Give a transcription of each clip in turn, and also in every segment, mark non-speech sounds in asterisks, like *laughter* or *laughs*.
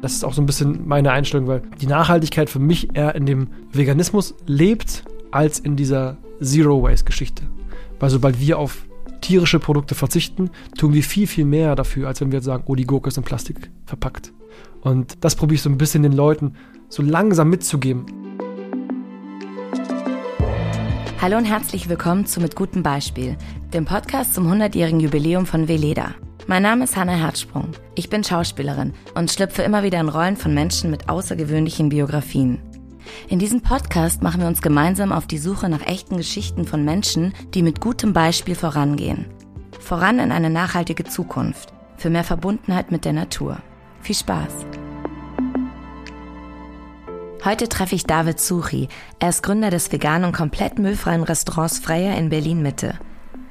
Das ist auch so ein bisschen meine Einstellung, weil die Nachhaltigkeit für mich eher in dem Veganismus lebt, als in dieser Zero-Waste-Geschichte. Weil sobald wir auf tierische Produkte verzichten, tun wir viel, viel mehr dafür, als wenn wir jetzt sagen, oh, die Gurke ist in Plastik verpackt. Und das probiere ich so ein bisschen den Leuten so langsam mitzugeben. Hallo und herzlich willkommen zu Mit gutem Beispiel, dem Podcast zum 100-jährigen Jubiläum von Veleda. Mein Name ist Hanna Herzsprung. Ich bin Schauspielerin und schlüpfe immer wieder in Rollen von Menschen mit außergewöhnlichen Biografien. In diesem Podcast machen wir uns gemeinsam auf die Suche nach echten Geschichten von Menschen, die mit gutem Beispiel vorangehen. Voran in eine nachhaltige Zukunft, für mehr Verbundenheit mit der Natur. Viel Spaß! Heute treffe ich David Suchi. Er ist Gründer des veganen und komplett müllfreien Restaurants Freier in Berlin Mitte.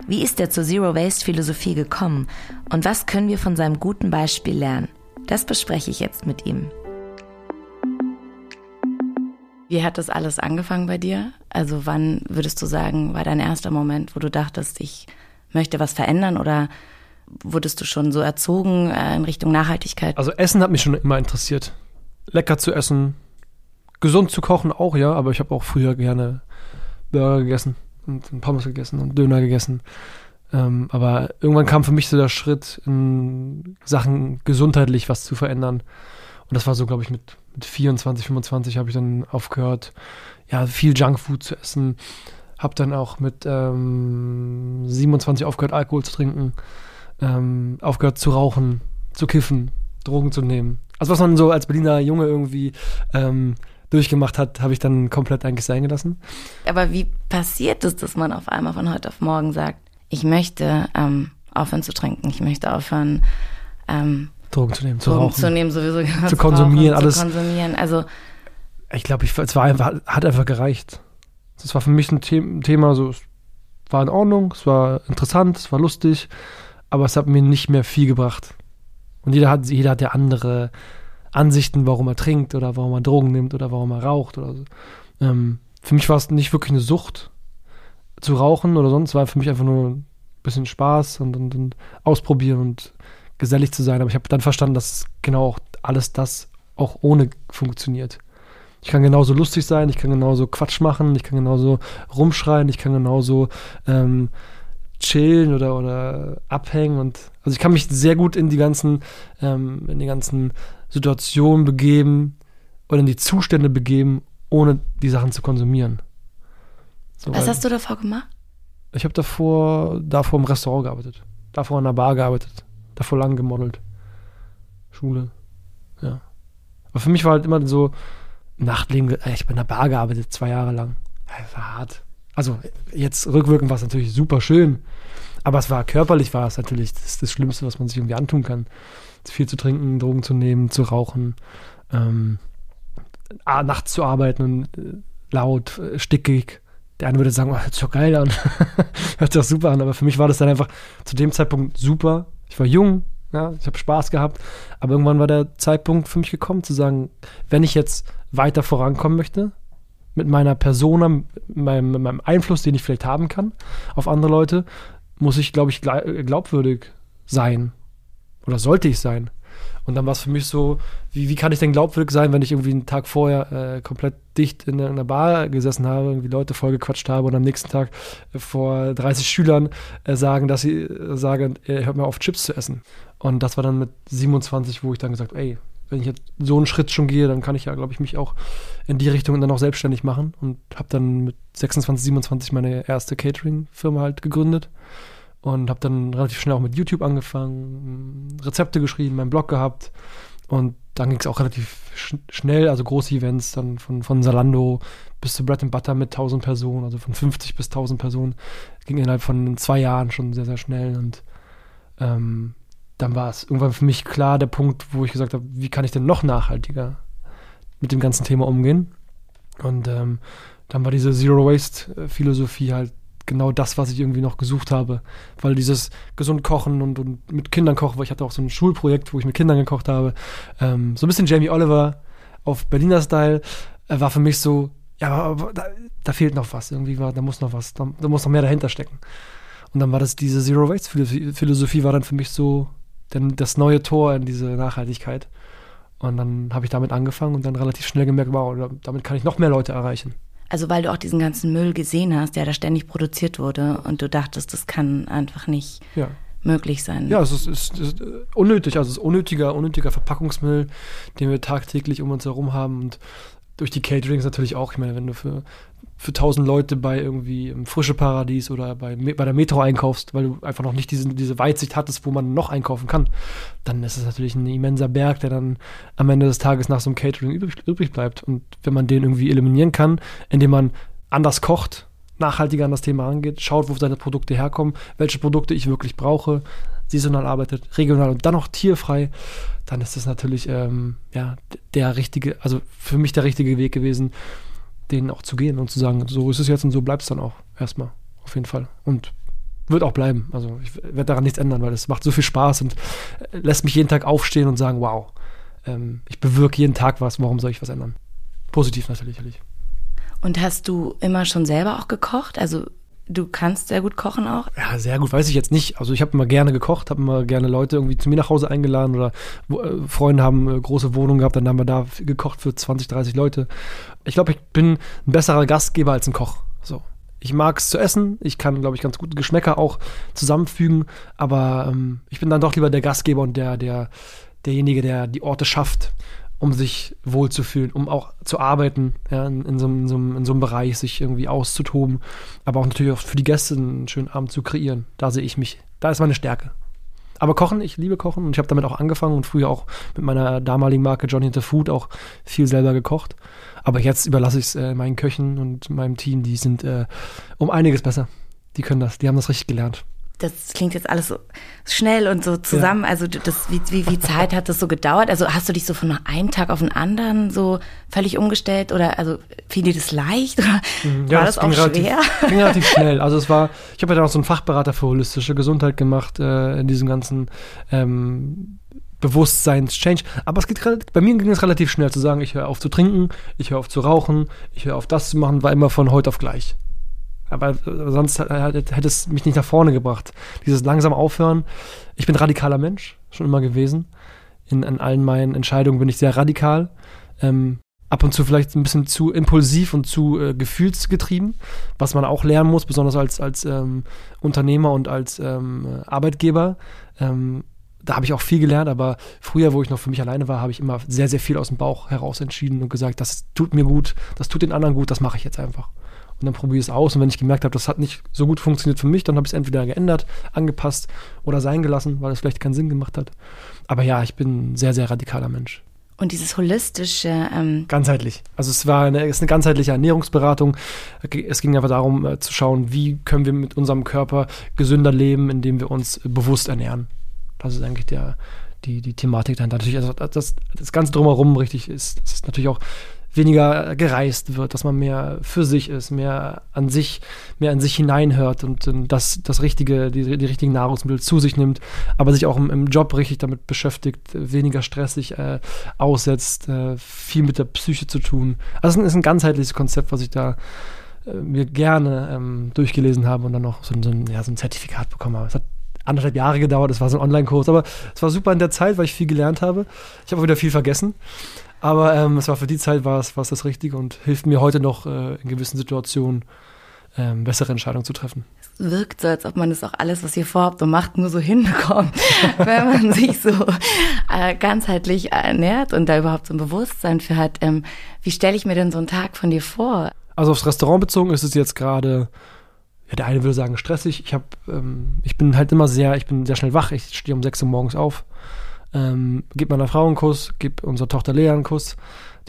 Wie ist er zur Zero Waste Philosophie gekommen und was können wir von seinem guten Beispiel lernen? Das bespreche ich jetzt mit ihm. Wie hat das alles angefangen bei dir? Also wann würdest du sagen, war dein erster Moment, wo du dachtest, ich möchte was verändern oder wurdest du schon so erzogen äh, in Richtung Nachhaltigkeit? Also Essen hat mich schon immer interessiert. Lecker zu essen, gesund zu kochen auch, ja, aber ich habe auch früher gerne Burger gegessen und Pommes gegessen und Döner gegessen. Ähm, aber irgendwann kam für mich so der Schritt, in Sachen gesundheitlich was zu verändern. Und das war so, glaube ich, mit, mit 24, 25 habe ich dann aufgehört, ja, viel Junkfood zu essen. Habe dann auch mit ähm, 27 aufgehört, Alkohol zu trinken. Ähm, aufgehört zu rauchen, zu kiffen, Drogen zu nehmen. Also was man so als Berliner Junge irgendwie ähm, durchgemacht hat, habe ich dann komplett eigentlich sein gelassen. Aber wie passiert es, dass man auf einmal von heute auf morgen sagt, ich möchte ähm, aufhören zu trinken, ich möchte aufhören, ähm, Drogen zu nehmen, zu Drogen rauchen, zu nehmen, sowieso zu konsumieren, rauchen, alles. Zu konsumieren. Also ich glaube, ich, es war einfach, hat einfach gereicht. Das war für mich ein The Thema, so, es war in Ordnung, es war interessant, es war lustig, aber es hat mir nicht mehr viel gebracht. Und jeder hat, jeder hat ja andere Ansichten, warum er trinkt oder warum er Drogen nimmt oder warum er raucht oder so. Ähm, für mich war es nicht wirklich eine Sucht zu rauchen oder sonst, war für mich einfach nur ein bisschen Spaß und, und, und ausprobieren und gesellig zu sein. Aber ich habe dann verstanden, dass genau auch alles das auch ohne funktioniert. Ich kann genauso lustig sein, ich kann genauso Quatsch machen, ich kann genauso rumschreien, ich kann genauso ähm, chillen oder, oder abhängen und also ich kann mich sehr gut in die ganzen, ähm, in die ganzen Situationen begeben oder in die Zustände begeben, ohne die Sachen zu konsumieren. So, Was hast du davor gemacht? Ich habe davor, davor im Restaurant gearbeitet, davor in der Bar gearbeitet, davor lang gemodelt. Schule, ja. Aber für mich war halt immer so, Nachtleben, ich bin in der Bar gearbeitet, zwei Jahre lang. Das war hart. Also jetzt rückwirkend war es natürlich super schön, aber es war körperlich war es natürlich das, das Schlimmste, was man sich irgendwie antun kann viel zu trinken, Drogen zu nehmen, zu rauchen, ähm, nachts zu arbeiten und äh, laut, äh, stickig. Der eine würde sagen, oh, hört sich doch geil an, *laughs* hört sich doch super an, aber für mich war das dann einfach zu dem Zeitpunkt super. Ich war jung, ja, ich habe Spaß gehabt, aber irgendwann war der Zeitpunkt für mich gekommen, zu sagen, wenn ich jetzt weiter vorankommen möchte, mit meiner Persona, mit meinem, mit meinem Einfluss, den ich vielleicht haben kann auf andere Leute, muss ich, glaube ich, glaubwürdig sein oder sollte ich sein? Und dann war es für mich so, wie, wie kann ich denn glaubwürdig sein, wenn ich irgendwie einen Tag vorher äh, komplett dicht in, in einer Bar gesessen habe, irgendwie Leute vollgequatscht habe und am nächsten Tag vor 30 Schülern äh, sagen, dass sie äh, sagen, äh, hört mal auf, Chips zu essen. Und das war dann mit 27, wo ich dann gesagt ey, wenn ich jetzt so einen Schritt schon gehe, dann kann ich ja, glaube ich, mich auch in die Richtung dann auch selbstständig machen und habe dann mit 26, 27 meine erste Catering-Firma halt gegründet und habe dann relativ schnell auch mit YouTube angefangen, Rezepte geschrieben, meinen Blog gehabt und dann ging es auch relativ sch schnell, also große Events dann von, von Salando bis zu Bread and Butter mit 1000 Personen, also von 50 bis 1000 Personen, ging innerhalb von zwei Jahren schon sehr, sehr schnell und ähm, dann war es irgendwann für mich klar der Punkt, wo ich gesagt habe, wie kann ich denn noch nachhaltiger mit dem ganzen Thema umgehen? Und ähm, dann war diese Zero Waste Philosophie halt genau das, was ich irgendwie noch gesucht habe. Weil dieses gesund kochen und, und mit Kindern kochen, weil ich hatte auch so ein Schulprojekt, wo ich mit Kindern gekocht habe. Ähm, so ein bisschen Jamie Oliver auf Berliner Style äh, war für mich so, ja, aber da, da, fehlt noch was. Irgendwie war, da muss noch was, da, da, muss noch mehr dahinter stecken. Und dann war das diese Zero Waste Philosophie war dann für mich so denn das neue Tor in diese Nachhaltigkeit. Und dann habe ich damit angefangen und dann relativ schnell gemerkt, wow, damit kann ich noch mehr Leute erreichen. Also weil du auch diesen ganzen Müll gesehen hast, der da ständig produziert wurde und du dachtest, das kann einfach nicht ja. möglich sein. Ja, es ist, es ist, unnötig, also es ist unnötiger, unnötiger Verpackungsmüll, den wir tagtäglich um uns herum haben und durch die Caterings natürlich auch. Ich meine, wenn du für für tausend Leute bei irgendwie im Frische Paradies oder bei, bei der Metro einkaufst, weil du einfach noch nicht diese, diese Weitsicht hattest, wo man noch einkaufen kann, dann ist es natürlich ein immenser Berg, der dann am Ende des Tages nach so einem Catering übrig, übrig bleibt. Und wenn man den irgendwie eliminieren kann, indem man anders kocht, nachhaltiger an das Thema angeht, schaut, wo seine Produkte herkommen, welche Produkte ich wirklich brauche, saisonal arbeitet, regional und dann noch tierfrei, dann ist das natürlich ähm, ja, der richtige, also für mich der richtige Weg gewesen, denen auch zu gehen und zu sagen, so ist es jetzt und so bleibt es dann auch erstmal. Auf jeden Fall. Und wird auch bleiben. Also ich werde daran nichts ändern, weil es macht so viel Spaß und äh, lässt mich jeden Tag aufstehen und sagen, wow, ähm, ich bewirke jeden Tag was, warum soll ich was ändern? Positiv natürlich. Und hast du immer schon selber auch gekocht? Also Du kannst sehr gut kochen auch? Ja, sehr gut, weiß ich jetzt nicht. Also ich habe immer gerne gekocht, habe immer gerne Leute irgendwie zu mir nach Hause eingeladen oder äh, Freunde haben äh, große Wohnungen gehabt, dann haben wir da gekocht für 20, 30 Leute. Ich glaube, ich bin ein besserer Gastgeber als ein Koch. So. Ich mag es zu essen, ich kann, glaube ich, ganz gute Geschmäcker auch zusammenfügen, aber ähm, ich bin dann doch lieber der Gastgeber und der, der, derjenige, der die Orte schafft um sich wohlzufühlen, um auch zu arbeiten, ja, in, in, so, in, so, in, so, einem Bereich, sich irgendwie auszutoben, aber auch natürlich auch für die Gäste einen schönen Abend zu kreieren. Da sehe ich mich, da ist meine Stärke. Aber Kochen, ich liebe Kochen und ich habe damit auch angefangen und früher auch mit meiner damaligen Marke Johnny the Food auch viel selber gekocht. Aber jetzt überlasse ich es äh, meinen Köchen und meinem Team, die sind äh, um einiges besser. Die können das, die haben das richtig gelernt das klingt jetzt alles so schnell und so zusammen. Ja. Also das, wie, wie viel Zeit hat das so gedauert? Also hast du dich so von einem Tag auf den anderen so völlig umgestellt oder also fiel dir das leicht *laughs* oder mhm. ja, war das, das auch relativ, schwer? Ging relativ *laughs* schnell. Also es war, ich habe ja dann auch so einen Fachberater für holistische Gesundheit gemacht äh, in diesem ganzen ähm, Bewusstseins-Change. Aber es geht bei mir ging es relativ schnell zu sagen, ich höre auf zu trinken, ich höre auf zu rauchen, ich höre auf das zu machen, war immer von heute auf gleich. Aber sonst hätte es mich nicht nach vorne gebracht. Dieses langsam Aufhören. Ich bin radikaler Mensch, schon immer gewesen. In, in allen meinen Entscheidungen bin ich sehr radikal. Ähm, ab und zu vielleicht ein bisschen zu impulsiv und zu äh, gefühlsgetrieben, was man auch lernen muss, besonders als, als ähm, Unternehmer und als ähm, Arbeitgeber. Ähm, da habe ich auch viel gelernt, aber früher, wo ich noch für mich alleine war, habe ich immer sehr, sehr viel aus dem Bauch heraus entschieden und gesagt, das tut mir gut, das tut den anderen gut, das mache ich jetzt einfach und dann probiere ich es aus. Und wenn ich gemerkt habe, das hat nicht so gut funktioniert für mich, dann habe ich es entweder geändert, angepasst oder sein gelassen, weil es vielleicht keinen Sinn gemacht hat. Aber ja, ich bin ein sehr, sehr radikaler Mensch. Und dieses holistische. Ähm ganzheitlich. Also es war eine, es ist eine ganzheitliche Ernährungsberatung. Es ging einfach darum äh, zu schauen, wie können wir mit unserem Körper gesünder leben, indem wir uns bewusst ernähren. Das ist eigentlich der, die, die Thematik dahinter. Natürlich, also das, das Ganze drumherum richtig ist, das ist natürlich auch weniger gereist wird, dass man mehr für sich ist, mehr an sich, mehr an sich hineinhört und, und das, das richtige, die, die richtigen Nahrungsmittel zu sich nimmt, aber sich auch im, im Job richtig damit beschäftigt, weniger stressig äh, aussetzt, äh, viel mit der Psyche zu tun. Also es ist ein ganzheitliches Konzept, was ich da äh, mir gerne ähm, durchgelesen habe und dann noch so, so, ein, ja, so ein Zertifikat bekommen habe. Es hat anderthalb Jahre gedauert, es war so ein Online-Kurs, aber es war super in der Zeit, weil ich viel gelernt habe. Ich habe auch wieder viel vergessen. Aber ähm, es war für die Zeit war es, war es das Richtige und hilft mir heute noch äh, in gewissen Situationen ähm, bessere Entscheidungen zu treffen. Es wirkt so, als ob man das auch alles, was ihr vorhabt und macht, nur so hinbekommt, *laughs* wenn man sich so äh, ganzheitlich ernährt und da überhaupt so ein Bewusstsein für hat. Ähm, wie stelle ich mir denn so einen Tag von dir vor? Also aufs Restaurant bezogen ist es jetzt gerade ja, der eine würde sagen stressig. Ich habe, ähm, ich bin halt immer sehr, ich bin sehr schnell wach. Ich stehe um 6 Uhr morgens auf ähm, gebe meiner Frau einen Kuss, gebe unserer Tochter Lea einen Kuss.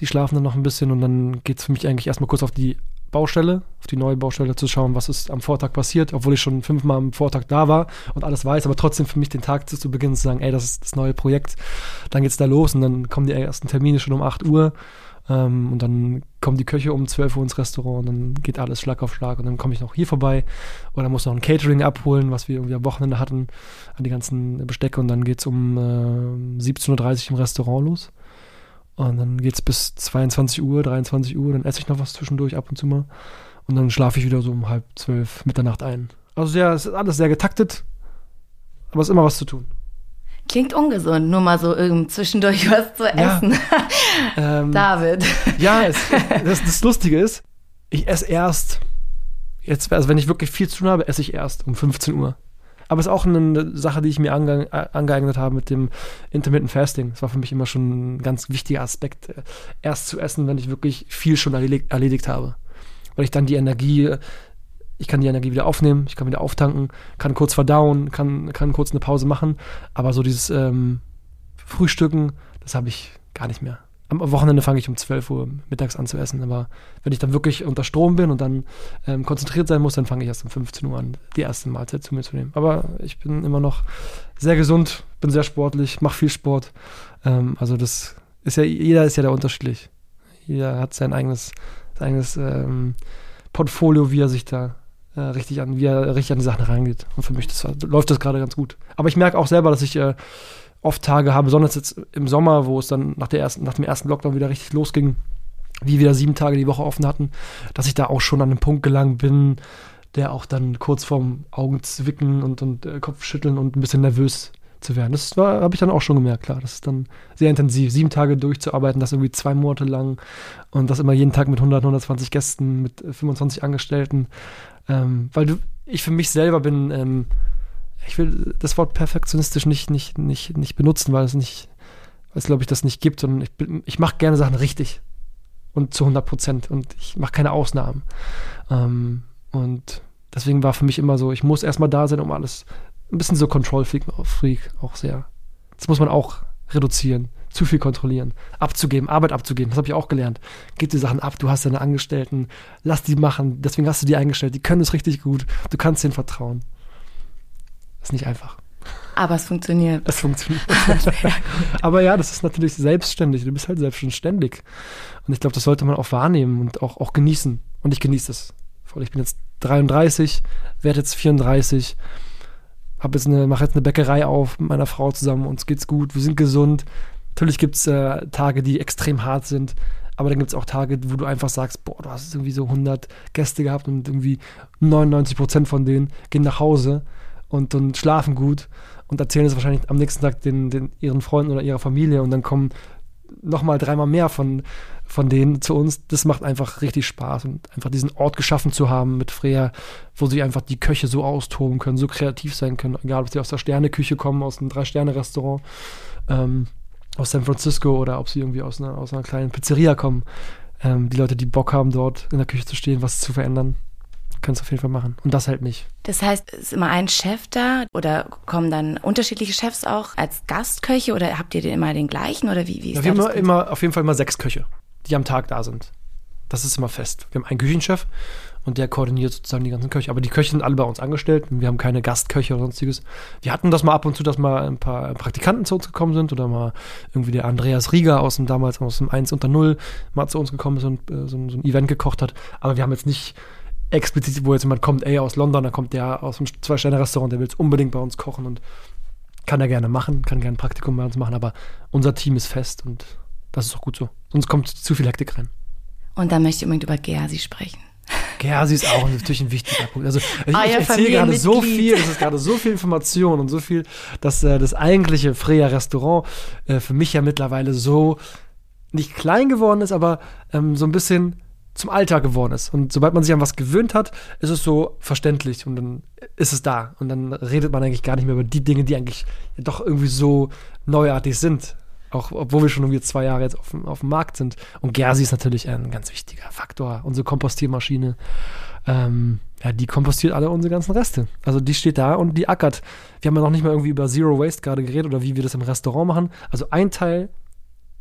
Die schlafen dann noch ein bisschen und dann geht es für mich eigentlich erstmal kurz auf die Baustelle, auf die neue Baustelle zu schauen, was ist am Vortag passiert, obwohl ich schon fünfmal am Vortag da war und alles weiß, aber trotzdem für mich den Tag zu, zu beginnen zu sagen, ey, das ist das neue Projekt, dann geht's da los und dann kommen die ersten Termine schon um 8 Uhr ähm, und dann kommen die Köche um 12 Uhr ins Restaurant und dann geht alles Schlag auf Schlag und dann komme ich noch hier vorbei oder muss noch ein Catering abholen, was wir irgendwie am Wochenende hatten, an die ganzen Bestecke und dann geht es um äh, 17.30 Uhr im Restaurant los. Und dann geht es bis 22 Uhr, 23 Uhr, dann esse ich noch was zwischendurch ab und zu mal. Und dann schlafe ich wieder so um halb zwölf Mitternacht ein. Also sehr, es ist alles sehr getaktet, aber es ist immer was zu tun. Klingt ungesund, nur mal so irgend zwischendurch was zu essen. Ja. *laughs* ähm, David. Ja, es, das, das Lustige ist, ich esse erst, jetzt, also wenn ich wirklich viel zu tun habe, esse ich erst um 15 Uhr. Aber es ist auch eine Sache, die ich mir ange angeeignet habe mit dem Intermittent Fasting. Das war für mich immer schon ein ganz wichtiger Aspekt, äh, erst zu essen, wenn ich wirklich viel schon erledigt, erledigt habe. Weil ich dann die Energie ich kann die Energie wieder aufnehmen, ich kann wieder auftanken, kann kurz verdauen, kann, kann kurz eine Pause machen. Aber so dieses ähm, Frühstücken, das habe ich gar nicht mehr. Am Wochenende fange ich um 12 Uhr mittags an zu essen. Aber wenn ich dann wirklich unter Strom bin und dann ähm, konzentriert sein muss, dann fange ich erst um 15 Uhr an, die erste Mahlzeit zu mir zu nehmen. Aber ich bin immer noch sehr gesund, bin sehr sportlich, mache viel Sport. Ähm, also das ist ja, jeder ist ja da unterschiedlich. Jeder hat sein eigenes, sein eigenes ähm, Portfolio, wie er sich da äh, richtig an, wie er richtig an die Sachen rangeht. Und für mich das, läuft das gerade ganz gut. Aber ich merke auch selber, dass ich äh, oft Tage habe, besonders jetzt im Sommer, wo es dann nach, der ersten, nach dem ersten Lockdown wieder richtig losging, wie wir wieder sieben Tage die Woche offen hatten, dass ich da auch schon an den Punkt gelangt bin, der auch dann kurz vorm Augenzwicken und, und äh, Kopfschütteln und ein bisschen nervös zu werden. Das habe ich dann auch schon gemerkt, klar. Das ist dann sehr intensiv. Sieben Tage durchzuarbeiten, das irgendwie zwei Monate lang und das immer jeden Tag mit 100, 120 Gästen, mit 25 Angestellten. Ähm, weil du, ich für mich selber bin, ähm, ich will das Wort perfektionistisch nicht, nicht, nicht, nicht benutzen, weil es nicht, weil es glaube ich das nicht gibt, sondern ich, ich mache gerne Sachen richtig und zu 100 Prozent und ich mache keine Ausnahmen. Ähm, und deswegen war für mich immer so, ich muss erstmal da sein, um alles, ein bisschen so Control-Freak auch sehr. Das muss man auch reduzieren zu viel kontrollieren, abzugeben, Arbeit abzugeben. Das habe ich auch gelernt. Gib die Sachen ab, du hast deine Angestellten, lass die machen. Deswegen hast du die eingestellt. Die können es richtig gut. Du kannst denen vertrauen. ist nicht einfach. Aber es funktioniert. Es funktioniert. *laughs* Aber ja, das ist natürlich selbstständig. Du bist halt selbstständig. Und ich glaube, das sollte man auch wahrnehmen und auch, auch genießen. Und ich genieße es. Ich bin jetzt 33, werde jetzt 34, habe jetzt eine, mache jetzt eine Bäckerei auf mit meiner Frau zusammen. Uns geht's gut, wir sind gesund. Natürlich gibt es äh, Tage, die extrem hart sind, aber dann gibt es auch Tage, wo du einfach sagst, boah, du hast irgendwie so 100 Gäste gehabt und irgendwie 99 Prozent von denen gehen nach Hause und, und schlafen gut und erzählen es wahrscheinlich am nächsten Tag den, den, ihren Freunden oder ihrer Familie und dann kommen nochmal dreimal mehr von, von denen zu uns. Das macht einfach richtig Spaß und einfach diesen Ort geschaffen zu haben mit Freya, wo sie einfach die Köche so austoben können, so kreativ sein können, egal ob sie aus der Sterneküche kommen, aus einem Drei-Sterne-Restaurant. Ähm, aus San Francisco oder ob sie irgendwie aus einer, aus einer kleinen Pizzeria kommen. Ähm, die Leute, die Bock haben, dort in der Küche zu stehen, was zu verändern, können es auf jeden Fall machen. Und das halt nicht. Das heißt, ist immer ein Chef da oder kommen dann unterschiedliche Chefs auch als Gastköche oder habt ihr den immer den gleichen oder wie, wie ist ja, Wir haben immer, auf jeden Fall immer sechs Köche, die am Tag da sind. Das ist immer fest. Wir haben einen Küchenchef und der koordiniert sozusagen die ganzen Köche. Aber die Köche sind alle bei uns angestellt. Wir haben keine Gastköche oder sonstiges. Wir hatten das mal ab und zu, dass mal ein paar Praktikanten zu uns gekommen sind oder mal irgendwie der Andreas Rieger aus dem damals aus dem 1 unter 0 mal zu uns gekommen ist und äh, so, so ein Event gekocht hat. Aber wir haben jetzt nicht explizit, wo jetzt jemand kommt, ey, aus London, da kommt der aus einem Zwei-Sterne-Restaurant, der will jetzt unbedingt bei uns kochen und kann er gerne machen, kann gerne ein Praktikum bei uns machen, aber unser Team ist fest und das ist auch gut so. Sonst kommt zu viel Hektik rein. Und dann möchte ich unbedingt über Gersi sprechen. Gersi ist auch natürlich ein wichtiger Punkt. Also ich, ah, erzähle gerade so viel, es ist gerade so viel Information und so viel, dass äh, das eigentliche Freya Restaurant äh, für mich ja mittlerweile so nicht klein geworden ist, aber ähm, so ein bisschen zum Alltag geworden ist. Und sobald man sich an was gewöhnt hat, ist es so verständlich und dann ist es da. Und dann redet man eigentlich gar nicht mehr über die Dinge, die eigentlich doch irgendwie so neuartig sind. Auch obwohl wir schon irgendwie zwei Jahre jetzt auf, auf dem Markt sind. Und Gersi ist natürlich ein ganz wichtiger Faktor. Unsere Kompostiermaschine, ähm, ja, die kompostiert alle unsere ganzen Reste. Also die steht da und die ackert. Wir haben ja noch nicht mal irgendwie über Zero Waste gerade geredet oder wie wir das im Restaurant machen. Also ein Teil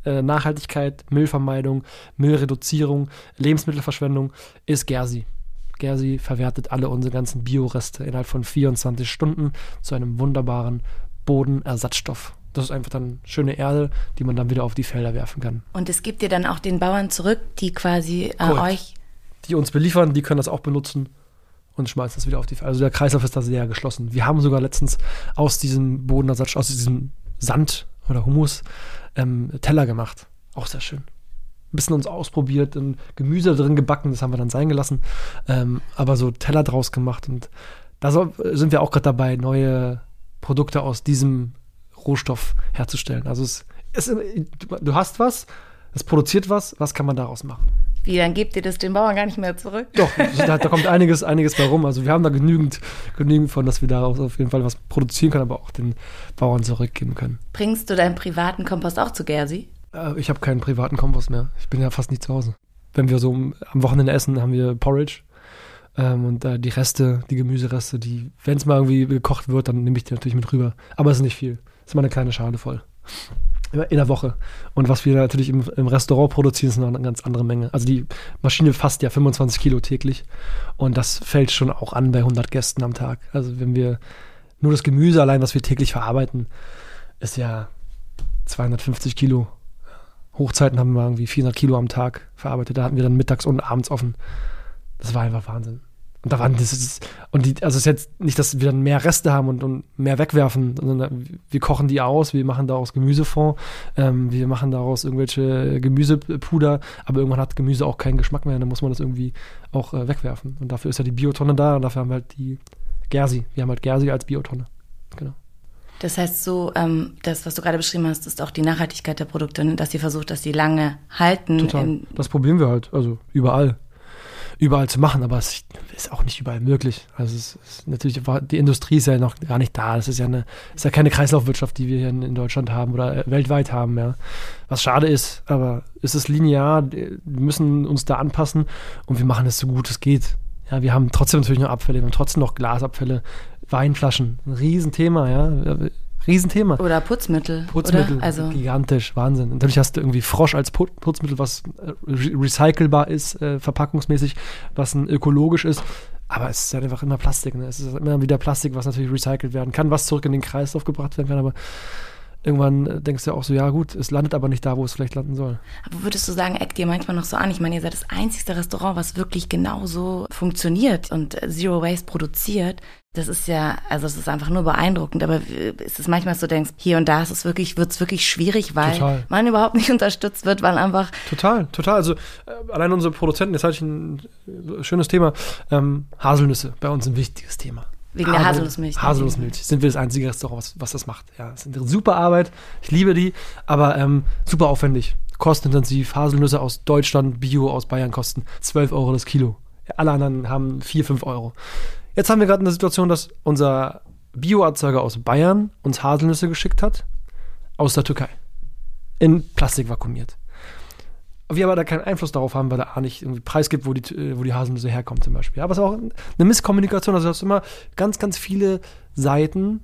äh, Nachhaltigkeit, Müllvermeidung, Müllreduzierung, Lebensmittelverschwendung ist Gersi. Gersi verwertet alle unsere ganzen Bioreste innerhalb von 24 Stunden zu einem wunderbaren Bodenersatzstoff. Das ist einfach dann schöne Erde, die man dann wieder auf die Felder werfen kann. Und es gibt ihr dann auch den Bauern zurück, die quasi äh, euch. Die uns beliefern, die können das auch benutzen und schmeißen das wieder auf die Felder. Also der Kreislauf ist da sehr geschlossen. Wir haben sogar letztens aus diesem Bodenersatz, aus diesem Sand oder Humus ähm, Teller gemacht. Auch sehr schön. Ein bisschen uns ausprobiert, und Gemüse drin gebacken, das haben wir dann sein gelassen. Ähm, aber so Teller draus gemacht und da sind wir auch gerade dabei, neue Produkte aus diesem Rohstoff herzustellen. Also es, es, du hast was, es produziert was, was kann man daraus machen? Wie, dann gebt ihr das den Bauern gar nicht mehr zurück? Doch, da, da, kommt einiges, einiges bei rum. Also wir haben da genügend, genügend von, dass wir daraus auf jeden Fall was produzieren können, aber auch den Bauern zurückgeben können. Bringst du deinen privaten Kompost auch zu Gersi? Äh, ich habe keinen privaten Kompost mehr. Ich bin ja fast nicht zu Hause. Wenn wir so am Wochenende essen, haben wir Porridge. Ähm, und äh, die Reste, die Gemüsereste, die, wenn es mal irgendwie gekocht wird, dann nehme ich die natürlich mit rüber. Aber es ist nicht viel. Es ist mal eine kleine Schale voll in der Woche. Und was wir natürlich im, im, Restaurant produzieren, ist eine ganz andere Menge. Also die Maschine fasst ja 25 Kilo täglich und das fällt schon auch an bei 100 Gästen am Tag. Also wenn wir nur das Gemüse allein, was wir täglich verarbeiten, ist ja 250 Kilo. Hochzeiten haben wir irgendwie 400 Kilo am Tag verarbeitet. Da hatten wir dann mittags und abends offen. Das war einfach Wahnsinn. Und da waren das ist, und die, also es ist jetzt nicht, dass wir dann mehr Reste haben und, und mehr wegwerfen, sondern wir kochen die aus, wir machen daraus Gemüsefond, ähm, wir machen daraus irgendwelche Gemüsepuder, aber irgendwann hat Gemüse auch keinen Geschmack mehr, dann muss man das irgendwie auch äh, wegwerfen. Und dafür ist ja die Biotonne da und dafür haben wir halt die Gersi. Wir haben halt Gersi als Biotonne. Genau. Das heißt, so, ähm, das, was du gerade beschrieben hast, ist auch die Nachhaltigkeit der Produkte, ne? dass ihr versucht, dass sie lange halten. Total. Das probieren wir halt, also überall überall zu machen, aber es ist auch nicht überall möglich. Also es ist natürlich, die Industrie ist ja noch gar nicht da. Es ist ja eine, ist ja keine Kreislaufwirtschaft, die wir hier in, in Deutschland haben oder äh, weltweit haben, ja. Was schade ist, aber es ist linear, wir müssen uns da anpassen und wir machen es so gut es geht. Ja, wir haben trotzdem natürlich noch Abfälle, wir haben trotzdem noch Glasabfälle, Weinflaschen, ein Riesenthema, ja. Riesenthema. Oder Putzmittel. Putzmittel, oder? Also gigantisch, Wahnsinn. Natürlich hast du irgendwie Frosch als Putzmittel, was äh, recycelbar ist, äh, verpackungsmäßig, was ein ökologisch ist. Aber es ist halt einfach immer Plastik. Ne? Es ist immer wieder Plastik, was natürlich recycelt werden kann, was zurück in den Kreislauf gebracht werden kann. Aber irgendwann äh, denkst du ja auch so, ja gut, es landet aber nicht da, wo es vielleicht landen soll. Aber würdest du sagen, eckt ihr manchmal noch so an? Ich meine, ihr seid das einzigste Restaurant, was wirklich genauso funktioniert und Zero Waste produziert. Das ist ja, also es ist einfach nur beeindruckend, aber ist es manchmal so, denkst, hier und da ist es wirklich, wird es wirklich schwierig, weil total. man überhaupt nicht *laughs* unterstützt wird, weil einfach. Total, total. Also äh, allein unsere Produzenten, jetzt hatte ich ein äh, schönes Thema, ähm, Haselnüsse, bei uns ein wichtiges Thema. Wegen der Haselnussmilch. Haselnussmilch. Sind wir das einzige Restaurant, was, was das macht. Ja, es ist eine super Arbeit. Ich liebe die, aber ähm, super aufwendig. Kostenintensiv. Haselnüsse aus Deutschland, Bio aus Bayern kosten 12 Euro das Kilo. Alle anderen haben 4, 5 Euro. Jetzt haben wir gerade eine Situation, dass unser Bioerzeuger aus Bayern uns Haselnüsse geschickt hat aus der Türkei. In Plastik vakuumiert. Wir aber da keinen Einfluss darauf haben, weil er A nicht irgendwie Preis gibt, wo die, äh, wo die Haselnüsse herkommen zum Beispiel. Aber es ist auch eine Misskommunikation. Also du hast immer ganz, ganz viele Seiten,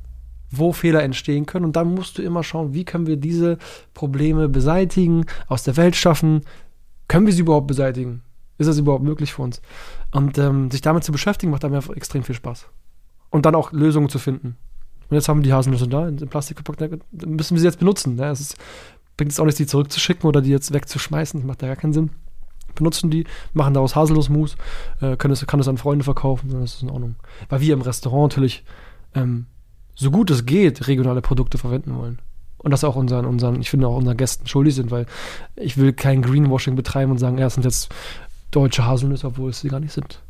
wo Fehler entstehen können. Und dann musst du immer schauen, wie können wir diese Probleme beseitigen, aus der Welt schaffen. Können wir sie überhaupt beseitigen? Ist das überhaupt möglich für uns? Und ähm, sich damit zu beschäftigen, macht einem einfach extrem viel Spaß. Und dann auch Lösungen zu finden. Und jetzt haben wir die Haselnüsse da, in, Plastik verpackt, dann müssen wir sie jetzt benutzen. Ne? Es ist, bringt es auch nichts, die zurückzuschicken oder die jetzt wegzuschmeißen. Das macht da gar keinen Sinn. Benutzen die, machen daraus Haselnussmus, äh, kann es an Freunde verkaufen, das ist in Ordnung. Weil wir im Restaurant natürlich ähm, so gut es geht regionale Produkte verwenden wollen und das auch unseren, unseren, ich finde auch unseren Gästen schuldig sind, weil ich will kein Greenwashing betreiben und sagen, ja, es sind jetzt deutsche Haselnüsse, obwohl es sie gar nicht sind.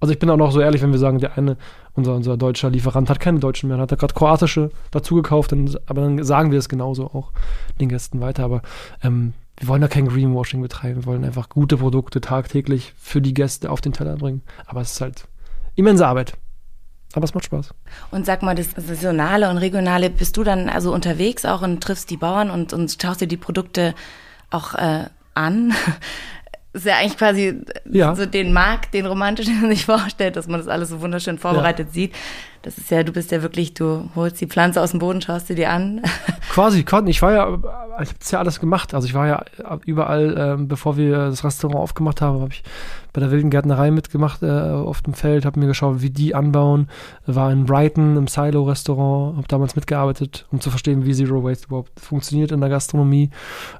Also ich bin auch noch so ehrlich, wenn wir sagen, der eine, unser, unser deutscher Lieferant hat keine deutschen mehr, hat er gerade kroatische dazu gekauft, dann, aber dann sagen wir es genauso auch den Gästen weiter. Aber ähm, wir wollen da kein Greenwashing betreiben, wir wollen einfach gute Produkte tagtäglich für die Gäste auf den Teller bringen. Aber es ist halt immense Arbeit. Aber es macht Spaß. Und sag mal, das Saisonale und Regionale, bist du dann also unterwegs auch und triffst die Bauern und, und schaust dir die Produkte auch äh, an? Ist ja eigentlich quasi ja. so den Markt, den romantischen sich vorstellt, dass man das alles so wunderschön vorbereitet ja. sieht. Das ist ja, du bist ja wirklich, du holst die Pflanze aus dem Boden, schaust sie dir an. *laughs* Quasi, ich war ja, ich habe das ja alles gemacht. Also ich war ja überall, ähm, bevor wir das Restaurant aufgemacht haben, habe ich bei der wilden Gärtnerei mitgemacht äh, auf dem Feld, habe mir geschaut, wie die anbauen. War in Brighton im Silo-Restaurant, habe damals mitgearbeitet, um zu verstehen, wie Zero Waste überhaupt funktioniert in der Gastronomie.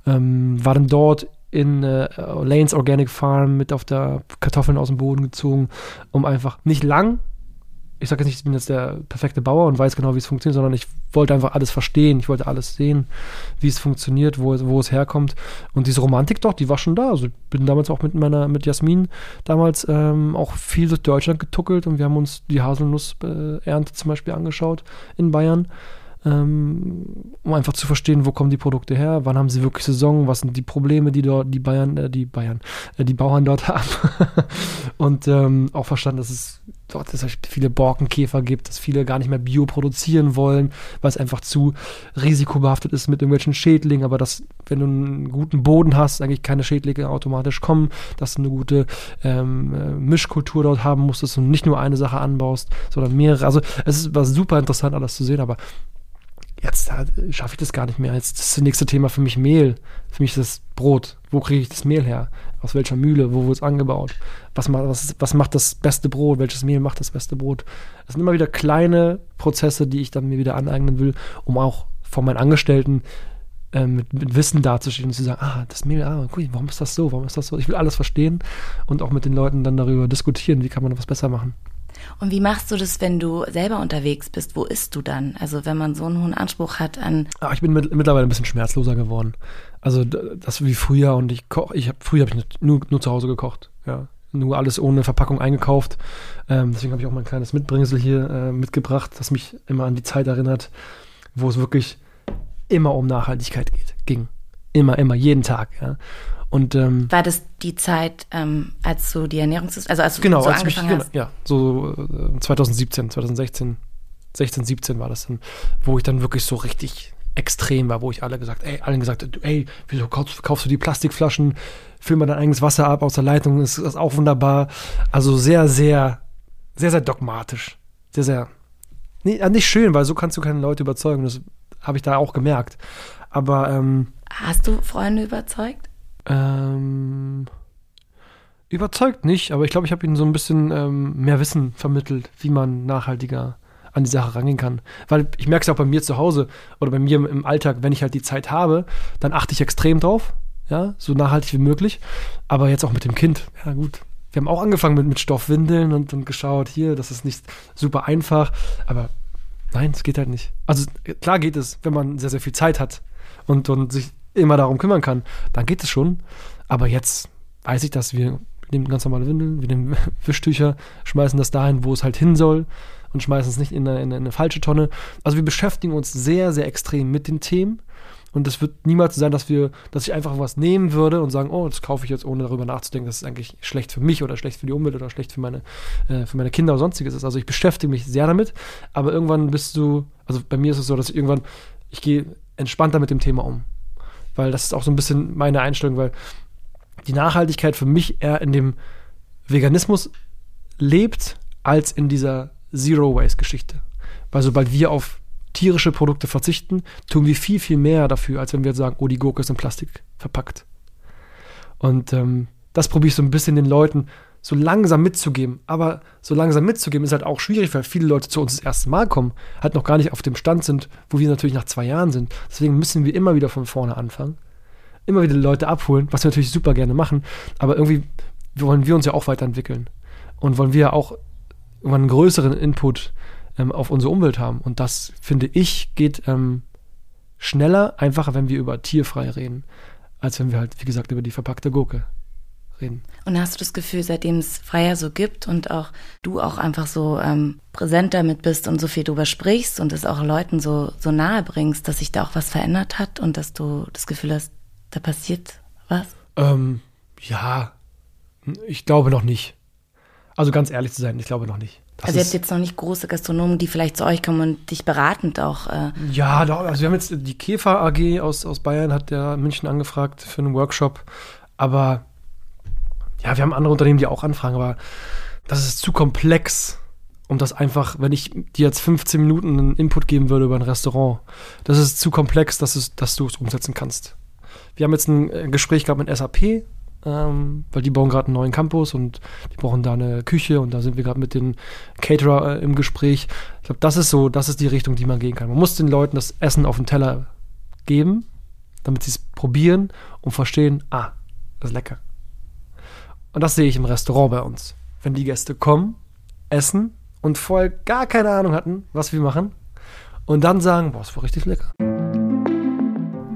Ähm, war dann dort in äh, Lanes Organic Farm mit auf der Kartoffeln aus dem Boden gezogen, um einfach nicht lang, ich sage jetzt nicht, ich bin jetzt der perfekte Bauer und weiß genau, wie es funktioniert, sondern ich wollte einfach alles verstehen, ich wollte alles sehen, wie es funktioniert, wo, wo es herkommt. Und diese Romantik doch, die war schon da. Also ich bin damals auch mit meiner, mit Jasmin damals ähm, auch viel durch Deutschland getuckelt und wir haben uns die Haselnussernte zum Beispiel angeschaut in Bayern. Ähm, um einfach zu verstehen, wo kommen die Produkte her, wann haben sie wirklich Saison, was sind die Probleme, die dort die Bayern, äh, die Bayern, äh, die Bauern dort *laughs* haben. und ähm, auch verstanden, dass es dort dass es viele Borkenkäfer gibt, dass viele gar nicht mehr Bio produzieren wollen, weil es einfach zu risikobehaftet ist mit irgendwelchen Schädlingen, aber dass, wenn du einen guten Boden hast, eigentlich keine Schädlinge automatisch kommen, dass du eine gute ähm, äh, Mischkultur dort haben musst, dass du nicht nur eine Sache anbaust, sondern mehrere. Also es war super interessant alles zu sehen, aber jetzt schaffe ich das gar nicht mehr. Jetzt ist das nächste Thema für mich Mehl. Für mich ist das Brot. Wo kriege ich das Mehl her? Aus welcher Mühle? Wo wurde es angebaut? Was, was, was macht das beste Brot? Welches Mehl macht das beste Brot? Das sind immer wieder kleine Prozesse, die ich dann mir wieder aneignen will, um auch von meinen Angestellten äh, mit, mit, Wissen dazustehen und zu sagen, ah, das Mehl, ah, cool, warum ist das so? Warum ist das so? Ich will alles verstehen und auch mit den Leuten dann darüber diskutieren, wie kann man was besser machen. Und wie machst du das, wenn du selber unterwegs bist? Wo isst du dann? Also wenn man so einen hohen Anspruch hat an. Ach, ich bin mit, mittlerweile ein bisschen schmerzloser geworden. Also das wie früher und ich koche, ich habe früher habe ich nur, nur zu Hause gekocht. Ja, nur alles ohne Verpackung eingekauft. Ähm, deswegen habe ich auch mein kleines Mitbringsel hier äh, mitgebracht, das mich immer an die Zeit erinnert, wo es wirklich immer um Nachhaltigkeit geht, ging. Immer, immer, jeden Tag. Ja. Und, ähm, War das die Zeit, ähm, als du die Ernährungs... Also als du genau, so als angefangen mich, hast? Genau, ja, so äh, 2017, 2016, 16, 17 war das dann, wo ich dann wirklich so richtig extrem war, wo ich alle gesagt, ey, allen gesagt, ey, wieso kaufst, kaufst du die Plastikflaschen, füll mal dein eigenes Wasser ab aus der Leitung, ist das auch wunderbar. Also sehr, sehr, sehr, sehr dogmatisch. Sehr, sehr, nee, nicht schön, weil so kannst du keine Leute überzeugen. Das habe ich da auch gemerkt. Aber, ähm, Hast du Freunde überzeugt? Ähm, überzeugt nicht, aber ich glaube, ich habe ihnen so ein bisschen ähm, mehr Wissen vermittelt, wie man nachhaltiger an die Sache rangehen kann. Weil ich merke es auch bei mir zu Hause oder bei mir im, Alltag, wenn ich halt die Zeit habe, dann achte ich extrem drauf, ja, so nachhaltig wie möglich. Aber jetzt auch mit dem Kind, ja gut. Wir haben auch angefangen mit, mit Stoffwindeln und, und geschaut, hier, das ist nicht super einfach, aber nein, es geht halt nicht. Also klar geht es, wenn man sehr, sehr viel Zeit hat und, und sich immer darum kümmern kann, dann geht es schon. Aber jetzt weiß ich, dass wir nehmen ganz normale Windeln, wir nehmen *laughs* Wischtücher, schmeißen das dahin, wo es halt hin soll und schmeißen es nicht in eine, in eine falsche Tonne. Also wir beschäftigen uns sehr, sehr extrem mit den Themen. Und es wird niemals sein, dass wir, dass ich einfach was nehmen würde und sagen, oh, das kaufe ich jetzt, ohne darüber nachzudenken, dass es eigentlich schlecht für mich oder schlecht für die Umwelt oder schlecht für meine, äh, für meine Kinder oder sonstiges ist. Also ich beschäftige mich sehr damit, aber irgendwann bist du, also bei mir ist es so, dass ich irgendwann, ich gehe entspannter mit dem Thema um weil das ist auch so ein bisschen meine Einstellung, weil die Nachhaltigkeit für mich eher in dem Veganismus lebt, als in dieser Zero-Waste-Geschichte. Weil sobald wir auf tierische Produkte verzichten, tun wir viel, viel mehr dafür, als wenn wir jetzt sagen, oh, die Gurke ist in Plastik verpackt. Und ähm, das probiere ich so ein bisschen den Leuten so langsam mitzugeben. Aber so langsam mitzugeben ist halt auch schwierig, weil viele Leute zu uns das erste Mal kommen, halt noch gar nicht auf dem Stand sind, wo wir natürlich nach zwei Jahren sind. Deswegen müssen wir immer wieder von vorne anfangen. Immer wieder Leute abholen, was wir natürlich super gerne machen. Aber irgendwie wollen wir uns ja auch weiterentwickeln. Und wollen wir ja auch irgendwann einen größeren Input ähm, auf unsere Umwelt haben. Und das, finde ich, geht ähm, schneller, einfacher, wenn wir über tierfrei reden, als wenn wir halt, wie gesagt, über die verpackte Gurke reden. Und hast du das Gefühl, seitdem es Freier so gibt und auch du auch einfach so ähm, präsent damit bist und so viel drüber sprichst und es auch Leuten so, so nahe bringst, dass sich da auch was verändert hat und dass du das Gefühl hast, da passiert was? Ähm, ja, ich glaube noch nicht. Also ganz ehrlich zu sein, ich glaube noch nicht. Das also ihr habt jetzt noch nicht große Gastronomen, die vielleicht zu euch kommen und dich beratend auch. Äh ja, also wir haben jetzt die Käfer AG aus, aus Bayern, hat der München angefragt für einen Workshop. Aber ja, wir haben andere Unternehmen, die auch anfragen, aber das ist zu komplex, um das einfach, wenn ich dir jetzt 15 Minuten einen Input geben würde über ein Restaurant, das ist zu komplex, dass, es, dass du es umsetzen kannst. Wir haben jetzt ein äh, Gespräch gehabt mit SAP, ähm, weil die bauen gerade einen neuen Campus und die brauchen da eine Küche und da sind wir gerade mit den Caterer äh, im Gespräch. Ich glaube, das ist so, das ist die Richtung, die man gehen kann. Man muss den Leuten das Essen auf den Teller geben, damit sie es probieren und verstehen, ah, das ist lecker. Und das sehe ich im Restaurant bei uns. Wenn die Gäste kommen, essen und vorher gar keine Ahnung hatten, was wir machen, und dann sagen, boah, es war richtig lecker.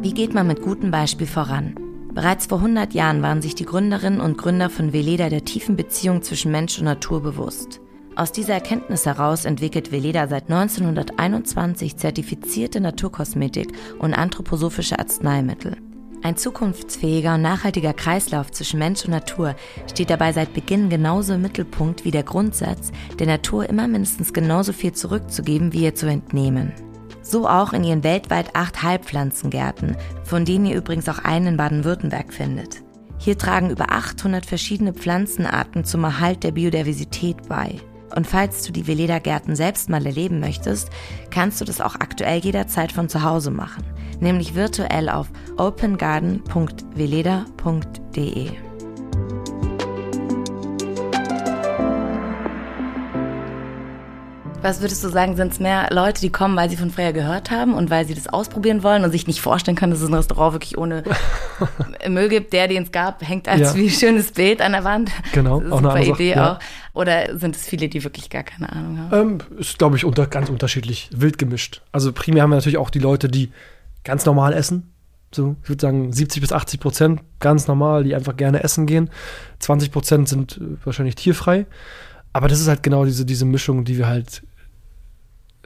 Wie geht man mit gutem Beispiel voran? Bereits vor 100 Jahren waren sich die Gründerinnen und Gründer von Veleda der tiefen Beziehung zwischen Mensch und Natur bewusst. Aus dieser Erkenntnis heraus entwickelt Veleda seit 1921 zertifizierte Naturkosmetik und anthroposophische Arzneimittel. Ein zukunftsfähiger und nachhaltiger Kreislauf zwischen Mensch und Natur steht dabei seit Beginn genauso im Mittelpunkt wie der Grundsatz, der Natur immer mindestens genauso viel zurückzugeben wie ihr zu entnehmen. So auch in ihren weltweit acht Heilpflanzengärten, von denen ihr übrigens auch einen in Baden-Württemberg findet. Hier tragen über 800 verschiedene Pflanzenarten zum Erhalt der Biodiversität bei. Und falls du die Veleda-Gärten selbst mal erleben möchtest, kannst du das auch aktuell jederzeit von zu Hause machen, nämlich virtuell auf opengarden.veleda.de. Was würdest du sagen, sind es mehr Leute, die kommen, weil sie von Freya gehört haben und weil sie das ausprobieren wollen und sich nicht vorstellen können, dass es ein Restaurant wirklich ohne *laughs* Müll gibt? Der, den es gab, hängt als ja. wie ein schönes Bild an der Wand. Genau, auch eine super Idee ja. auch. Oder sind es viele, die wirklich gar keine Ahnung haben? Ähm, ist, glaube ich, unter, ganz unterschiedlich, wild gemischt. Also primär haben wir natürlich auch die Leute, die ganz normal essen. So, ich würde sagen 70 bis 80 Prozent ganz normal, die einfach gerne essen gehen. 20 Prozent sind äh, wahrscheinlich tierfrei. Aber das ist halt genau diese, diese Mischung, die wir halt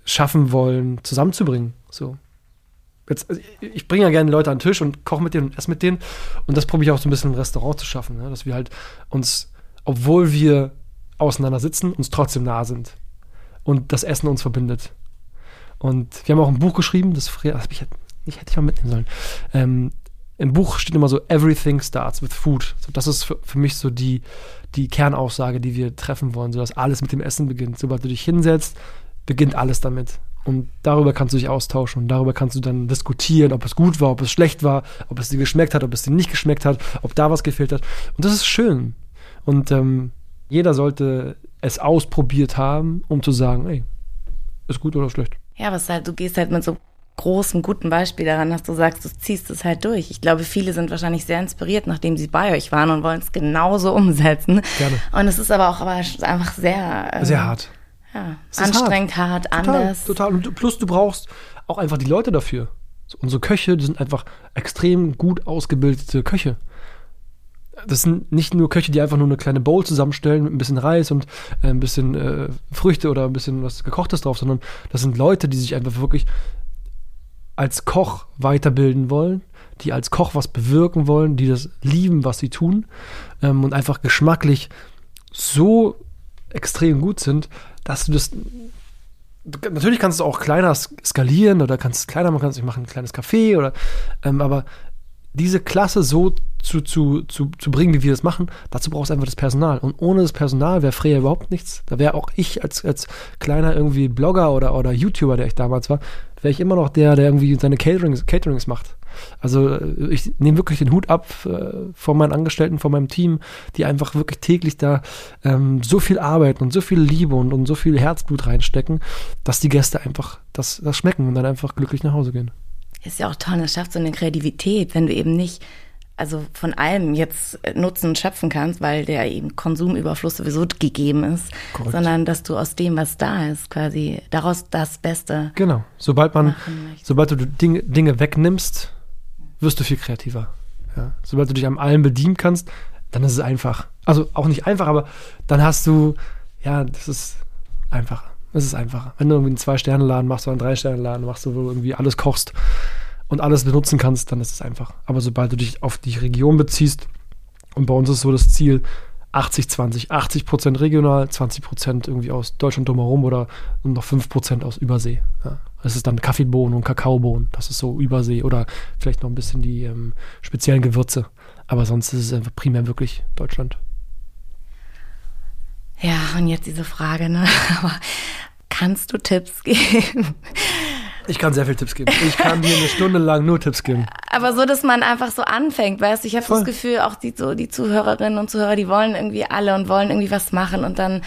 schaffen wollen, zusammenzubringen. So. Jetzt, also, ich bringe ja gerne Leute an den Tisch und koche mit denen und esse mit denen. Und das probiere ich auch so ein bisschen im Restaurant zu schaffen, ne? dass wir halt uns, obwohl wir auseinander sitzen, uns trotzdem nah sind. Und das Essen uns verbindet. Und wir haben auch ein Buch geschrieben, das, das ich, ich hätte ich mal mitnehmen sollen. Ähm, Im Buch steht immer so, everything starts with food. So, das ist für, für mich so die, die Kernaussage, die wir treffen wollen, so dass alles mit dem Essen beginnt. Sobald du dich hinsetzt, beginnt alles damit. Und darüber kannst du dich austauschen und darüber kannst du dann diskutieren, ob es gut war, ob es schlecht war, ob es dir geschmeckt hat, ob es dir nicht geschmeckt hat, ob da was gefehlt hat. Und das ist schön. Und ähm, jeder sollte es ausprobiert haben, um zu sagen, ey, ist gut oder schlecht. Ja, was halt, du gehst halt mit so großem, guten Beispiel daran, dass du sagst, du ziehst es halt durch. Ich glaube, viele sind wahrscheinlich sehr inspiriert, nachdem sie bei euch waren und wollen es genauso umsetzen. Gerne. Und es ist aber auch aber einfach sehr... Ähm, sehr hart ja, anstrengend, hart, hart total, anders. Total. Und plus du brauchst auch einfach die Leute dafür. Unsere Köche, die sind einfach extrem gut ausgebildete Köche. Das sind nicht nur Köche, die einfach nur eine kleine Bowl zusammenstellen mit ein bisschen Reis und äh, ein bisschen äh, Früchte oder ein bisschen was gekochtes drauf, sondern das sind Leute, die sich einfach wirklich als Koch weiterbilden wollen, die als Koch was bewirken wollen, die das lieben, was sie tun ähm, und einfach geschmacklich so extrem gut sind, dass du das. Natürlich kannst du auch kleiner skalieren oder kannst es kleiner machen, kannst ich mache ein kleines Café oder ähm, aber diese Klasse so zu, zu, zu, zu bringen, wie wir das machen, dazu brauchst du einfach das Personal. Und ohne das Personal wäre Freya überhaupt nichts. Da wäre auch ich als, als kleiner irgendwie Blogger oder, oder YouTuber, der ich damals war, wäre ich immer noch der, der irgendwie seine Caterings, Caterings macht. Also äh, ich nehme wirklich den Hut ab äh, von meinen Angestellten, von meinem Team, die einfach wirklich täglich da ähm, so viel arbeiten und so viel Liebe und, und so viel Herzblut reinstecken, dass die Gäste einfach das, das schmecken und dann einfach glücklich nach Hause gehen. Ist ja auch toll, das schafft so eine Kreativität, wenn du eben nicht also von allem jetzt Nutzen schöpfen kannst, weil der eben Konsumüberfluss sowieso gegeben ist, Korrekt. sondern dass du aus dem, was da ist, quasi daraus das Beste. Genau. Sobald man, sobald du Dinge, Dinge wegnimmst, wirst du viel kreativer. Ja? Sobald du dich an allem bedienen kannst, dann ist es einfach. Also auch nicht einfach, aber dann hast du, ja, das ist einfacher. Es ist einfacher. Wenn du irgendwie einen Zwei-Sterne-Laden machst oder einen Drei-Sterne-Laden machst, wo du irgendwie alles kochst und alles benutzen kannst, dann ist es einfach. Aber sobald du dich auf die Region beziehst, und bei uns ist so das Ziel, 80, 20, 80 Prozent regional, 20 Prozent irgendwie aus Deutschland drumherum oder noch 5 Prozent aus Übersee. Ja. Das ist dann Kaffeebohnen und Kakaobohnen. Das ist so Übersee oder vielleicht noch ein bisschen die ähm, speziellen Gewürze. Aber sonst ist es einfach primär wirklich Deutschland. Ja, und jetzt diese Frage, ne? *laughs* Aber kannst du Tipps geben? Ich kann sehr viele Tipps geben. Ich kann dir eine Stunde lang nur Tipps geben. Aber so, dass man einfach so anfängt, weißt du? Ich habe das Gefühl, auch die, so, die Zuhörerinnen und Zuhörer, die wollen irgendwie alle und wollen irgendwie was machen und dann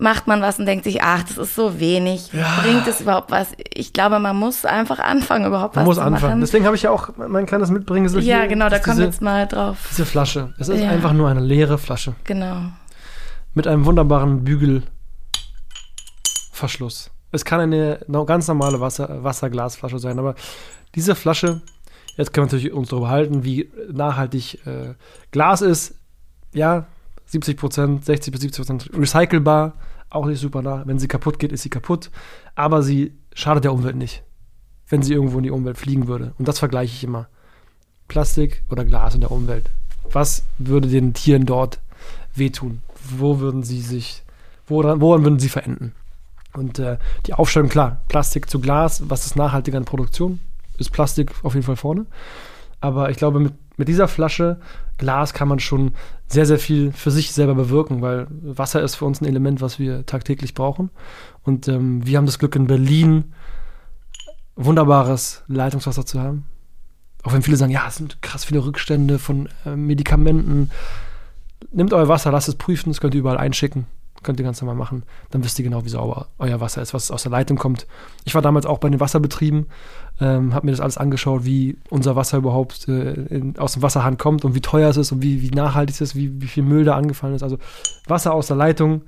macht man was und denkt sich, ach, das ist so wenig. Ja. Bringt es überhaupt was? Ich glaube, man muss einfach anfangen, überhaupt man was zu machen. Man muss anfangen. Deswegen habe ich ja auch mein kleines Mitbringen. Ja, genau, da kommt jetzt mal drauf. Diese Flasche. Es ist ja. einfach nur eine leere Flasche. Genau. Mit einem wunderbaren Bügelverschluss. Es kann eine ganz normale Wasser, Wasserglasflasche sein, aber diese Flasche, jetzt können wir natürlich uns darüber halten, wie nachhaltig äh, Glas ist. Ja, 70 Prozent, 60 bis 70 Prozent recycelbar, auch nicht super nah. Wenn sie kaputt geht, ist sie kaputt. Aber sie schadet der Umwelt nicht, wenn sie irgendwo in die Umwelt fliegen würde. Und das vergleiche ich immer. Plastik oder Glas in der Umwelt. Was würde den Tieren dort wehtun? Wo würden sie sich, woran, woran würden sie verenden? Und äh, die Aufstellung, klar, Plastik zu Glas, was ist nachhaltiger in Produktion? Ist Plastik auf jeden Fall vorne. Aber ich glaube, mit, mit dieser Flasche Glas kann man schon sehr, sehr viel für sich selber bewirken, weil Wasser ist für uns ein Element, was wir tagtäglich brauchen. Und ähm, wir haben das Glück in Berlin wunderbares Leitungswasser zu haben. Auch wenn viele sagen, ja, es sind krass viele Rückstände von äh, Medikamenten. Nehmt euer Wasser, lasst es prüfen, das könnt ihr überall einschicken. Könnt ihr ganz normal machen. Dann wisst ihr genau, wie sauber euer Wasser ist, was aus der Leitung kommt. Ich war damals auch bei den Wasserbetrieben, ähm, habe mir das alles angeschaut, wie unser Wasser überhaupt äh, in, aus dem Wasserhahn kommt und wie teuer es ist und wie, wie nachhaltig es ist, wie, wie viel Müll da angefallen ist. Also Wasser aus der Leitung,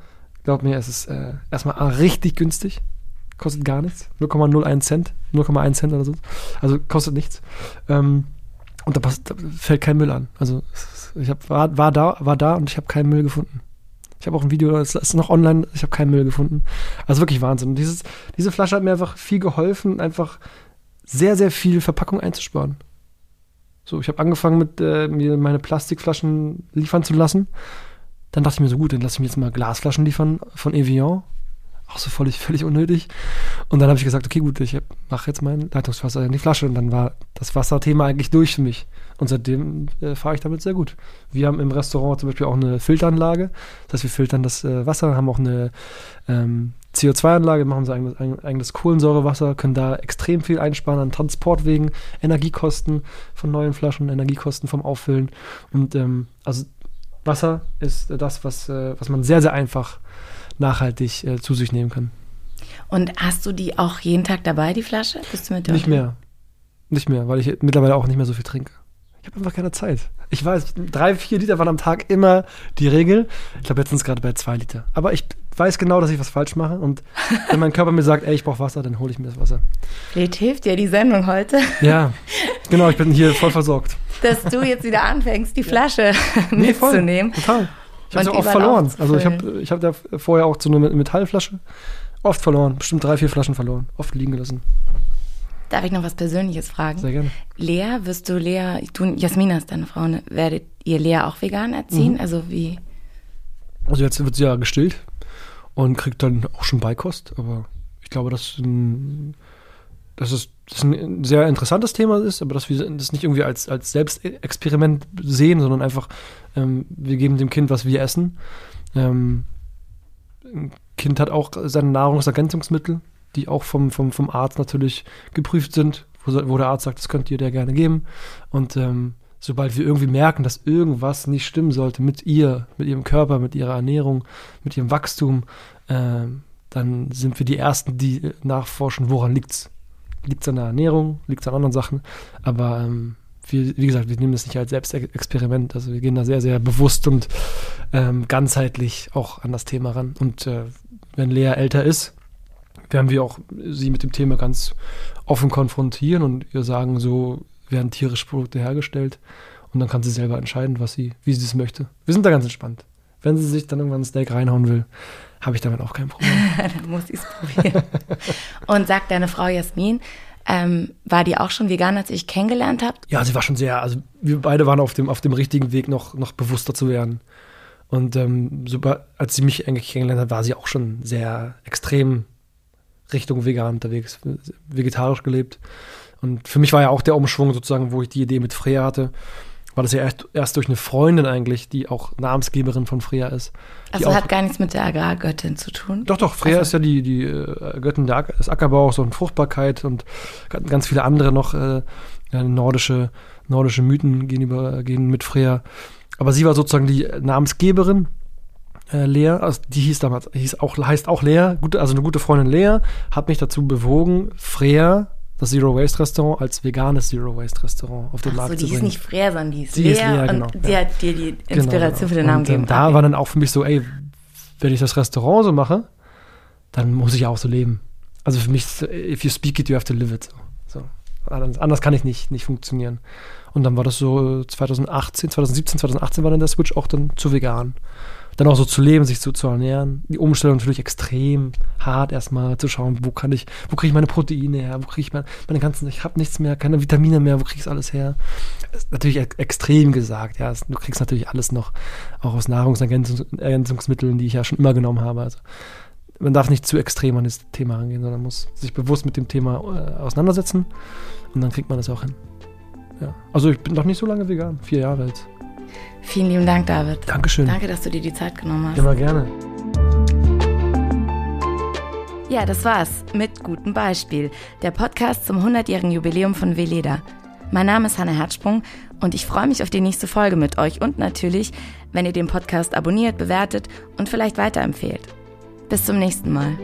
glaubt mir, es ist äh, erstmal richtig günstig kostet gar nichts. 0,01 Cent, 0,1 Cent oder so. Also kostet nichts. Ähm, und da, passt, da, fällt kein Müll an. Also ich hab, war, war, da, war da und ich habe keinen Müll gefunden. Ich habe auch ein Video, das ist noch online, ich habe keinen Müll gefunden. Also wirklich Wahnsinn. Dieses, diese Flasche hat mir einfach viel geholfen, einfach sehr, sehr viel Verpackung einzusparen. So, ich habe angefangen mit äh, mir meine Plastikflaschen liefern zu lassen. Dann dachte ich mir so, gut, dann lasse ich mir jetzt mal Glasflaschen liefern von Evian auch so völlig, völlig unnötig. Und dann habe ich gesagt, okay, gut, ich mache jetzt mein Leitungswasser in die Flasche. Und dann war das Wasserthema eigentlich durch für mich. Und seitdem äh, fahre ich damit sehr gut. Wir haben im Restaurant zum Beispiel auch eine Filteranlage. Das heißt, wir filtern das äh, Wasser, haben auch eine ähm, CO2-Anlage, machen unser eigenes, eigenes Kohlensäurewasser, können da extrem viel einsparen an Transportwegen, Energiekosten von neuen Flaschen, Energiekosten vom Auffüllen. Und ähm, also Wasser ist das, was, äh, was man sehr, sehr einfach nachhaltig äh, zu sich nehmen kann. Und hast du die auch jeden Tag dabei, die Flasche? Bist du mit Nicht mehr. Nicht mehr, weil ich mittlerweile auch nicht mehr so viel trinke. Ich habe einfach keine Zeit. Ich weiß, drei, vier Liter waren am Tag immer die Regel. Ich glaube, jetzt sind es gerade bei zwei Liter. Aber ich weiß genau, dass ich was falsch mache. Und *laughs* wenn mein Körper mir sagt, ey, ich brauche Wasser, dann hole ich mir das Wasser. Vielleicht hilft dir die Sendung heute. Ja, *laughs* genau, ich bin hier voll versorgt. Dass du jetzt wieder anfängst, die Flasche ja. mitzunehmen. Nee, total. Ich habe oft verloren. Also ich habe ich hab da vorher auch so eine Metallflasche oft verloren. Bestimmt drei, vier Flaschen verloren. Oft liegen gelassen. Darf ich noch was Persönliches fragen? Sehr gerne. Lea, wirst du Lea, du, Jasmina ist deine Frau, ne? werdet ihr Lea auch vegan erziehen? Mhm. Also wie? Also jetzt wird sie ja gestillt und kriegt dann auch schon Beikost, aber ich glaube, dass, dass es das ein sehr interessantes Thema ist, aber dass wir das nicht irgendwie als, als Selbstexperiment sehen, sondern einfach ähm, wir geben dem Kind, was wir essen. Ähm, ein Kind hat auch seine Nahrungsergänzungsmittel, die auch vom, vom, vom Arzt natürlich geprüft sind, wo, wo der Arzt sagt, das könnt ihr der gerne geben. Und ähm, sobald wir irgendwie merken, dass irgendwas nicht stimmen sollte mit ihr, mit ihrem Körper, mit ihrer Ernährung, mit ihrem Wachstum, äh, dann sind wir die Ersten, die nachforschen, woran liegt es. Liegt es an der Ernährung, liegt es an anderen Sachen, aber ähm, wir, wie gesagt, wir nehmen das nicht als Selbstexperiment. Also wir gehen da sehr, sehr bewusst und ähm, ganzheitlich auch an das Thema ran. Und äh, wenn Lea älter ist, werden wir auch sie mit dem Thema ganz offen konfrontieren und ihr sagen, so werden tierische Produkte hergestellt. Und dann kann sie selber entscheiden, was sie, wie sie es möchte. Wir sind da ganz entspannt. Wenn sie sich dann irgendwann ein Steak reinhauen will, habe ich damit auch kein Problem. *laughs* dann muss ich es probieren. und sagt deine Frau Jasmin, ähm, war die auch schon vegan, als ich kennengelernt habe? Ja, sie war schon sehr, also wir beide waren auf dem, auf dem richtigen Weg, noch, noch bewusster zu werden. Und ähm, super, als sie mich eigentlich kennengelernt hat, war sie auch schon sehr extrem Richtung vegan unterwegs, vegetarisch gelebt. Und für mich war ja auch der Umschwung sozusagen, wo ich die Idee mit Freya hatte, war das ja erst, erst durch eine Freundin eigentlich, die auch Namensgeberin von Freya ist. Also hat gar nichts mit der Agrargöttin zu tun? Doch, doch, Freya also. ist ja die, die äh, Göttin des Ackerbaus und Fruchtbarkeit und ganz viele andere noch äh, nordische, nordische Mythen gehen, über, gehen mit Freya. Aber sie war sozusagen die Namensgeberin. Äh, Lea, also die hieß damals, hieß auch, heißt auch Lea, gute, also eine gute Freundin Lea, hat mich dazu bewogen, Freya das Zero Waste Restaurant als veganes Zero Waste Restaurant auf den Ach Markt so, zu bringen. die ist nicht Freya, sondern die ist die Lea, ist Lea genau, und sie hat dir die genau, Inspiration genau, für den Namen gegeben. Und da okay. war dann auch für mich so, ey, wenn ich das Restaurant so mache, dann muss ich auch so leben. Also für mich, if you speak it, you have to live it. So. Anders kann ich nicht, nicht funktionieren. Und dann war das so 2018, 2017, 2018 war dann der Switch auch dann zu vegan. Dann auch so zu leben, sich so zu ernähren. Die Umstellung natürlich extrem hart erstmal zu schauen, wo kann ich, wo kriege ich meine Proteine her, wo kriege ich meine, meine ganzen, ich habe nichts mehr, keine Vitamine mehr, wo kriege ich alles her? Ist natürlich extrem gesagt, ja. Du kriegst natürlich alles noch auch aus Nahrungsergänzungsmitteln, die ich ja schon immer genommen habe. Also man darf nicht zu extrem an das Thema rangehen, sondern muss sich bewusst mit dem Thema äh, auseinandersetzen und dann kriegt man das auch hin. Ja. Also ich bin noch nicht so lange vegan, vier Jahre jetzt. Vielen lieben Dank, David. Dankeschön. Danke, dass du dir die Zeit genommen hast. Immer gerne. Ja, das war's mit gutem Beispiel. Der Podcast zum 100-jährigen Jubiläum von Veleda. Mein Name ist Hanna Herzsprung und ich freue mich auf die nächste Folge mit euch und natürlich, wenn ihr den Podcast abonniert, bewertet und vielleicht weiterempfehlt. Bis zum nächsten Mal.